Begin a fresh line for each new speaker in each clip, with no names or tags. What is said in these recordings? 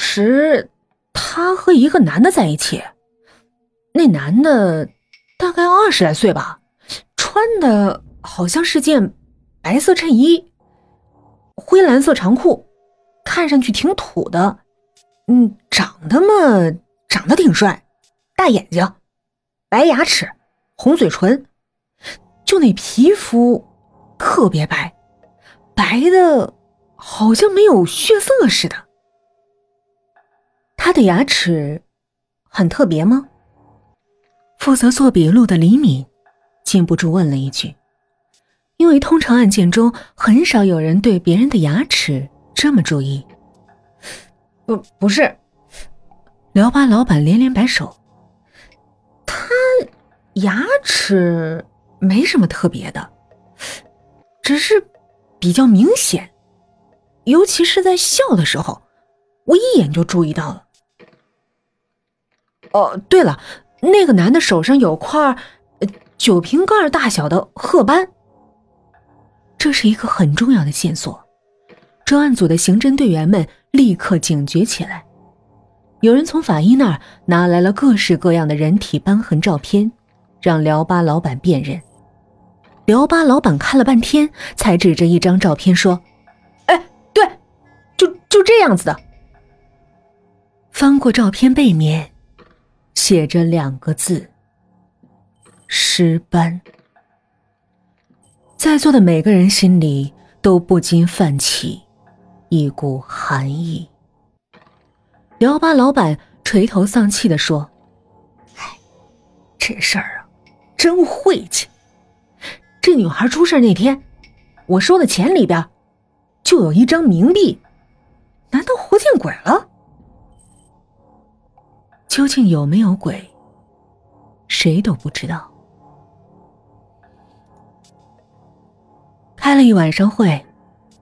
时他和一个男的在一起，那男的大概二十来岁吧，穿的好像是件白色衬衣，灰蓝色长裤，看上去挺土的。嗯，长得嘛，长得挺帅，大眼睛，白牙齿，红嘴唇，就那皮肤特别白，白的好像没有血色似的。他的牙齿很特别吗？负责做笔录的李敏禁不住问了一句，因为通常案件中很少有人对别人的牙齿这么注意。不，不是。聊吧老板连连摆手，他牙齿没什么特别的，只是比较明显，尤其是在笑的时候，我一眼就注意到了。哦，对了，那个男的手上有块酒瓶盖大小的褐斑，这是一个很重要的线索。专案组的刑侦队员们立刻警觉起来。有人从法医那儿拿来了各式各样的人体斑痕照片，让聊吧老板辨认。聊吧老板看了半天，才指着一张照片说：“哎，对，就就这样子的。”翻过照片背面，写着两个字：“尸斑。”在座的每个人心里都不禁泛起。一股寒意。聊吧老板垂头丧气的说：“，这事儿啊，真晦气。这女孩出事那天，我收的钱里边就有一张冥币，难道活见鬼了？究竟有没有鬼，谁都不知道。开了一晚上会。”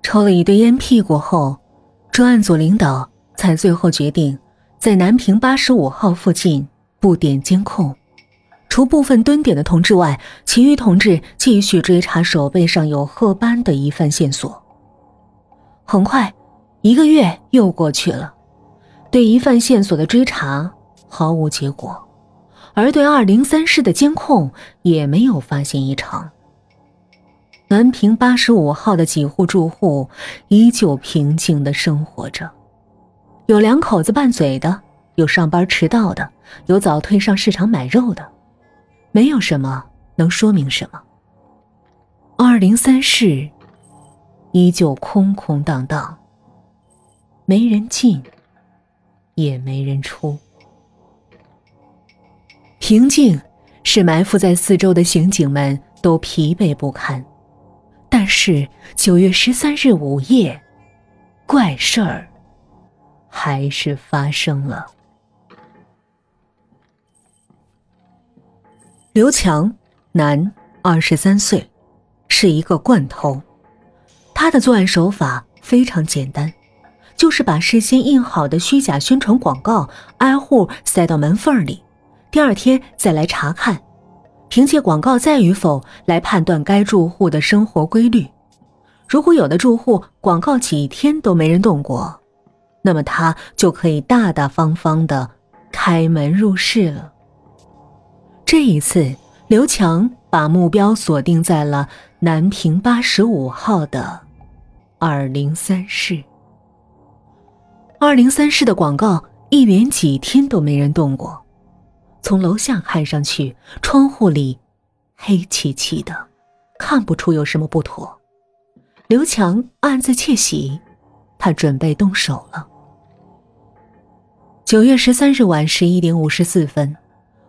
抽了一堆烟屁股后，专案组领导才最后决定，在南平八十五号附近布点监控，除部分蹲点的同志外，其余同志继续追查手背上有褐斑的疑犯线索。很快，一个月又过去了，对疑犯线索的追查毫无结果，而对二零三室的监控也没有发现异常。南平八十五号的几户住户依旧平静的生活着，有两口子拌嘴的，有上班迟到的，有早退上市场买肉的，没有什么能说明什么。二零三室依旧空空荡荡，没人进，也没人出。平静使埋伏在四周的刑警们都疲惫不堪。但是九月十三日午夜，怪事儿还是发生了。刘强，男，二十三岁，是一个惯偷。他的作案手法非常简单，就是把事先印好的虚假宣传广告挨户塞到门缝里，第二天再来查看。凭借广告在与否来判断该住户的生活规律。如果有的住户广告几天都没人动过，那么他就可以大大方方的开门入室了。这一次，刘强把目标锁定在了南平八十五号的二零三室。二零三室的广告一连几天都没人动过。从楼下看上去，窗户里黑漆漆的，看不出有什么不妥。刘强暗自窃喜，他准备动手了。九月十三日晚十一点五十四分，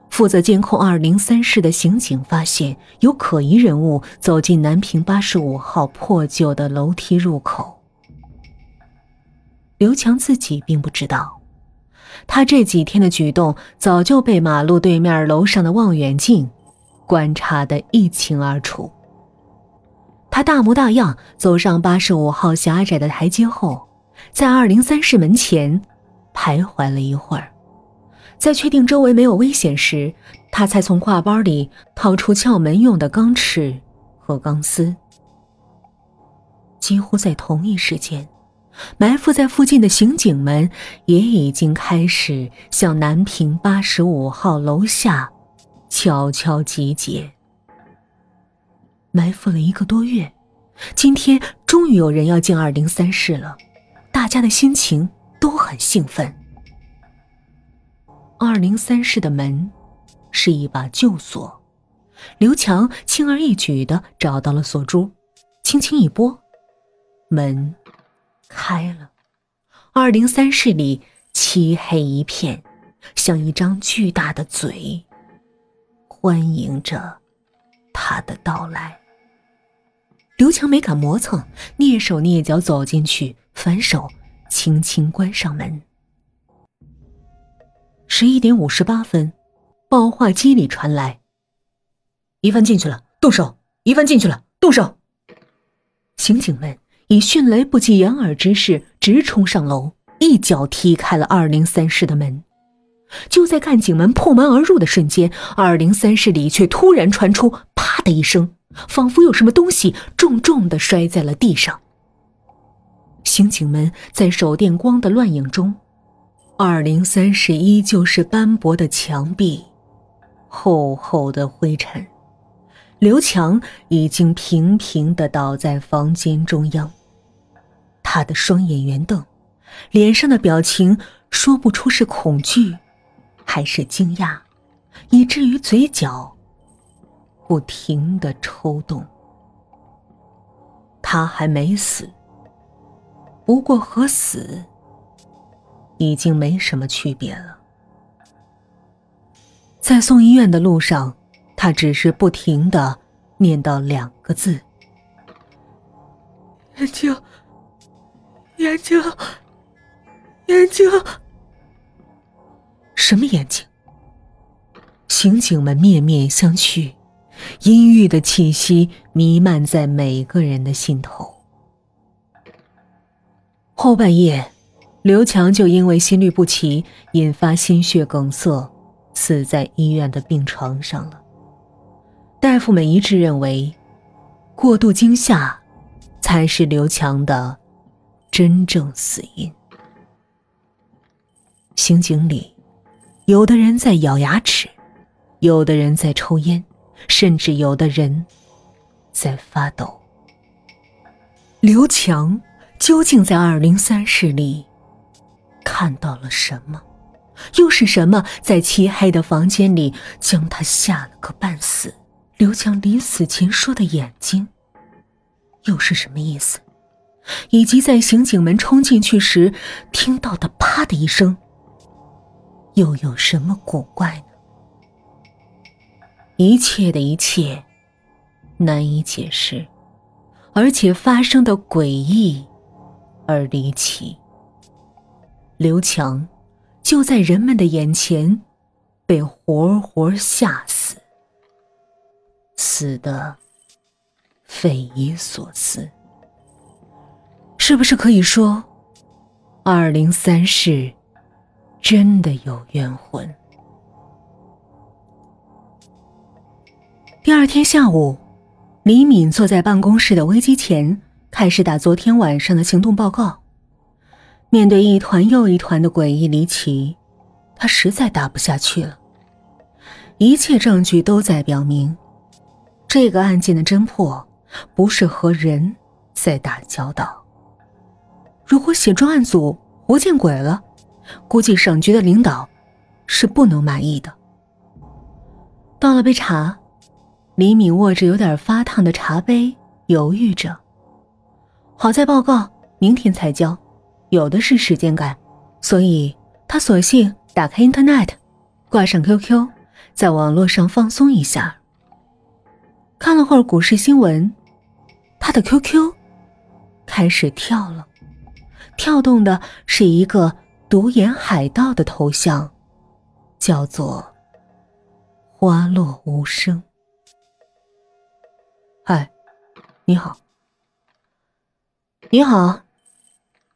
负责监控二零三室的刑警发现有可疑人物走进南平八十五号破旧的楼梯入口。刘强自己并不知道。他这几天的举动早就被马路对面楼上的望远镜观察的一清二楚。他大模大样走上八十五号狭窄的台阶后，在二零三室门前徘徊了一会儿，在确定周围没有危险时，他才从挎包里掏出撬门用的钢尺和钢丝。几乎在同一时间。埋伏在附近的刑警们也已经开始向南平八十五号楼下悄悄集结。埋伏了一个多月，今天终于有人要进二零三室了，大家的心情都很兴奋。二零三室的门是一把旧锁，刘强轻而易举的找到了锁珠，轻轻一拨，门。开了，二零三室里漆黑一片，像一张巨大的嘴，欢迎着他的到来。刘强没敢磨蹭，蹑手蹑脚走进去，反手轻轻关上门。十一点五十八分，报话机里传来：“
一帆进去了，动手！一帆进去了，动手！”
刑警们。以迅雷不及掩耳之势直冲上楼，一脚踢开了二零三室的门。就在干警们破门而入的瞬间，二零三室里却突然传出“啪”的一声，仿佛有什么东西重重的摔在了地上。刑警们在手电光的乱影中，二零三室依旧是斑驳的墙壁，厚厚的灰尘。刘强已经平平的倒在房间中央。他的双眼圆瞪，脸上的表情说不出是恐惧，还是惊讶，以至于嘴角不停的抽动。他还没死，不过和死已经没什么区别了。在送医院的路上，他只是不停的念叨两个字：“
眼睛。”眼睛，眼睛，
什么眼睛？刑警们面面相觑，阴郁的气息弥漫在每个人的心头。后半夜，刘强就因为心律不齐引发心血梗塞，死在医院的病床上了。大夫们一致认为，过度惊吓才是刘强的。真正死因。刑警里，有的人在咬牙齿，有的人在抽烟，甚至有的人在发抖。刘强究竟在二零三室里看到了什么？又是什么在漆黑的房间里将他吓了个半死？刘强临死前说的“眼睛”，又是什么意思？以及在刑警们冲进去时听到的“啪”的一声，又有什么古怪呢？一切的一切难以解释，而且发生的诡异而离奇。刘强就在人们的眼前被活活吓死，死的匪夷所思。是不是可以说，二零三室真的有冤魂？第二天下午，李敏坐在办公室的微机前，开始打昨天晚上的行动报告。面对一团又一团的诡异离奇，他实在打不下去了。一切证据都在表明，这个案件的侦破不是和人在打交道。如果写专案组活见鬼了，估计省局的领导是不能满意的。倒了杯茶，李敏握着有点发烫的茶杯，犹豫着。好在报告明天才交，有的是时间赶，所以他索性打开 Internet，挂上 QQ，在网络上放松一下。看了会儿股市新闻，他的 QQ 开始跳了。跳动的是一个独眼海盗的头像，叫做“花落无声”。嗨，你好，你好，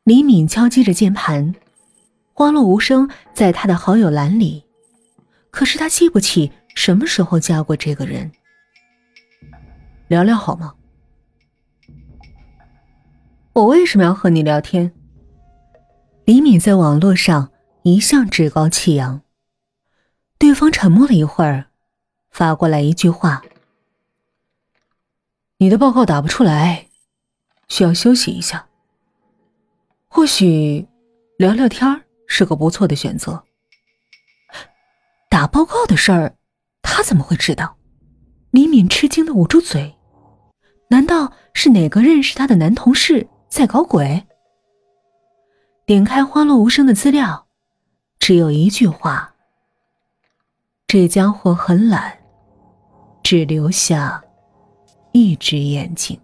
李敏敲击着键盘，“花落无声”在他的好友栏里，可是他记不起什么时候加过这个人。聊聊好吗？我为什么要和你聊天？李敏在网络上一向趾高气扬。对方沉默了一会儿，发过来一句话：“
你的报告打不出来，需要休息一下。或许聊聊天是个不错的选择。”
打报告的事儿，他怎么会知道？李敏吃惊的捂住嘴，难道是哪个认识他的男同事在搞鬼？点开花落无声的资料，只有一句话：这家伙很懒，只留下一只眼睛。